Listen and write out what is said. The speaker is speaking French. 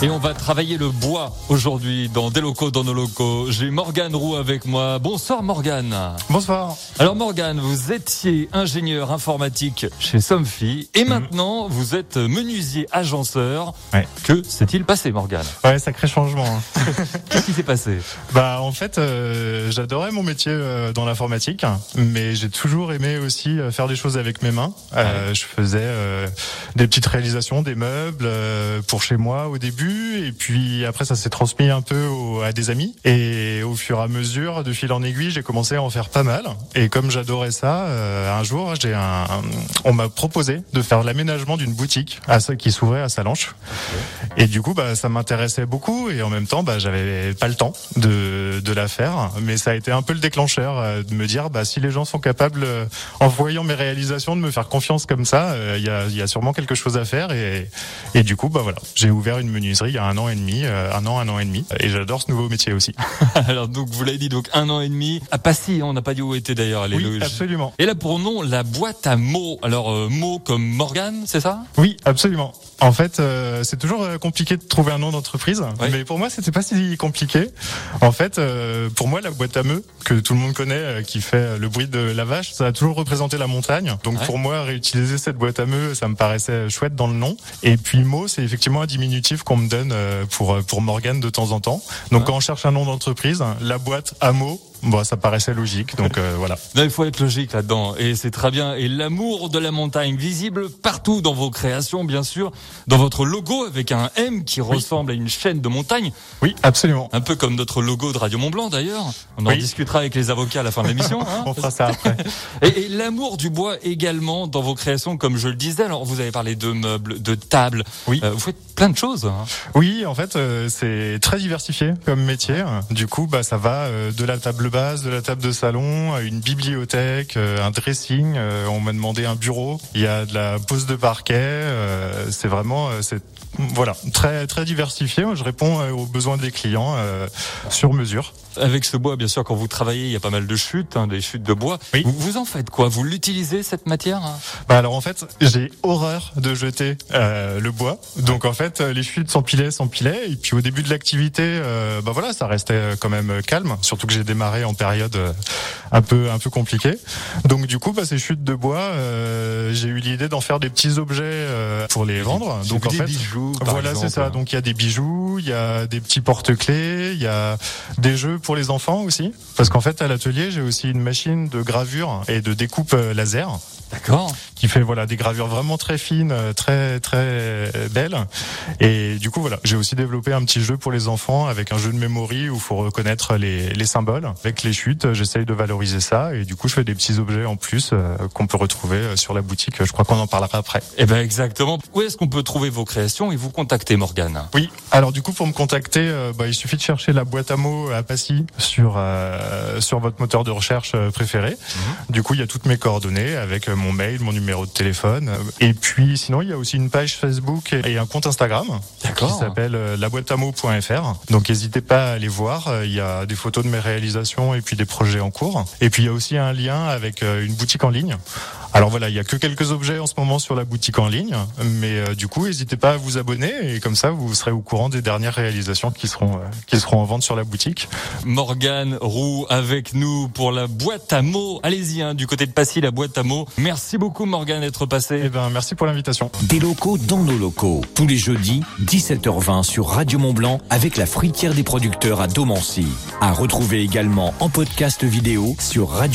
Et on va travailler le bois aujourd'hui dans des locaux, dans nos locaux. J'ai Morgane Roux avec moi. Bonsoir Morgane. Bonsoir. Alors Morgane, vous étiez ingénieur informatique chez Somfy et Mhm. maintenant vous êtes menuisier agenceur. Ouais. Que s'est-il passé Morgane? Ouais, sacré changement. hein. Qu'est-ce qui s'est passé? Bah en fait, euh, j'adorais mon métier euh, dans l'informatique, mais j'ai toujours aimé aussi euh, faire des choses avec mes mains. Je faisais des petites réalisations, des meubles pour chez moi au début, et puis après ça s'est transmis un peu au- à des amis. Et au fur et à mesure, de fil en aiguille, j'ai commencé à en faire pas mal. Et comme j'adorais ça, euh, un jour, j'ai un, on m'a proposé de faire l'aménagement d'une boutique à, qui s'ouvrait à Salanches. Et du coup, bah, ça m'intéressait beaucoup et en même temps, bah, j'avais pas le temps de, de la faire. Mais ça a été un peu le déclencheur euh, de me dire, bah, si les gens sont capables, euh, en voyant mes réalisations, de me faire confiance comme ça, euh, il y, a, il y a sûrement quelque chose à faire. Et, et du coup, bah voilà, j'ai ouvert une menuiserie il y a un an et demi, un an, un an et demi. Et j'adore ce nouveau métier aussi. Alors donc vous l'avez dit donc un an et demi à Passy. On n'a pas dit où était d'ailleurs est Oui, absolument. Et là pour nom la boîte à mots. Alors euh, mots comme Morgane, c'est ça? Oui, absolument. En fait, euh, c'est toujours compliqué de trouver un nom d'entreprise, mais pour moi, c'était pas si compliqué. En fait, euh, pour moi, la boîte à meux que tout le monde connaît, euh, qui fait euh, le bruit de la vache, ça a toujours représenté la montagne. Donc Ouais. pour moi, réutiliser cette boîte à meux, ça me paraissait chouette dans le nom. Et puis mot, c'est effectivement un diminutif qu'on me donne pour pour Morgane de temps en temps. Donc Ouais. quand on cherche un nom d'entreprise, la boîte à mots, bon, ça paraissait logique. Donc euh, voilà. Il faut être logique là-dedans et c'est très bien. Et l'amour de la montagne visible partout dans vos créations, bien sûr, dans votre logo avec un M qui ressemble à une chaîne de montagne, Oui, absolument. un peu comme notre logo de Radio Mont Blanc d'ailleurs. On en Oui. discutera avec les avocats à la fin de l'émission. hein. On fera ça après. Et, et l'amour du bois également dans vos créations, comme je le disais. Alors vous avez parlé de meubles, de tables. Oui. Euh, vous faites plein de choses. hein. Oui, en fait, euh, c'est très diversifié comme métier. Du coup, bah, ça va de la table basse, de la table de salon, une bibliothèque, euh, un dressing. euh, on m'a demandé un bureau. Il y a de la pose de parquet. euh, c'est vraiment, c'est voilà, très très diversifié. Je réponds euh, aux besoins des clients euh, sur mesure. Avec ce bois, bien sûr, quand vous travaillez, il y a pas mal de chutes, hein, des chutes de bois. Oui. Vous, vous en faites quoi? Vous l'utilisez cette matière? Bah alors en fait, j'ai horreur de jeter euh, le bois. Donc en fait, les chutes s'empilaient, s'empilaient. Et puis au début de l'activité, euh, bah voilà, ça restait quand même calme. Surtout que j'ai démarré en période un peu un peu compliquée. Donc du coup, bah, ces chutes de bois, j'ai eu l'idée d'en faire des petits objets euh, pour les vendre. Donc en des fait, bijoux, voilà, c'est ça. Donc il y a des bijoux, il y a des petits porte-clés, il y a des jeux pour les enfants aussi. Parce qu'en fait, à l'atelier, j'ai aussi une machine de gravure et de découpe euh, laser D'accord. qui fait voilà des gravures vraiment très fines, euh, très très euh, belles. Et du coup voilà, j'ai aussi développé un petit jeu pour les enfants avec un jeu de mémoire où il faut reconnaître les, les symboles. Avec les chutes, j'essaye de valoriser ça et du coup je fais des petits objets en plus euh, qu'on peut retrouver sur la boutique. Je crois qu'on en parlera après. Eh ben exactement. Où est-ce qu'on peut trouver vos créations et vous contacter, Morgane? Oui. Alors du coup pour me contacter, bah, il suffit de chercher la boîte à mots à Passy sur euh, sur votre moteur de recherche préféré. Du coup il y a toutes mes coordonnées avec mon mail, mon numéro de téléphone. Et puis sinon il y a aussi une page Facebook et un compte Instagram qui s'appelle euh, laboîteamo.fr. Donc n'hésitez pas à aller voir. Il y a des photos de mes réalisations et puis des projets en cours. Et puis il y a aussi un lien avec euh, une boutique en ligne. Alors voilà, il y a que quelques objets en ce moment sur la boutique en ligne, mais euh, du coup, n'hésitez pas à vous abonner et comme ça, vous serez au courant des dernières réalisations qui seront euh, qui seront en vente sur la boutique. Morgane Roux avec nous pour la boîte à mots. Allez-y, hein, du côté de Passy, la boîte à mots. Merci beaucoup, Morgane, d'être Eh passé. ben, merci pour l'invitation. Des locaux dans nos locaux. Tous les jeudis, 17h20 sur Radio Mont Blanc avec la fruitière des producteurs à Domancy. À retrouver également en podcast vidéo sur Radio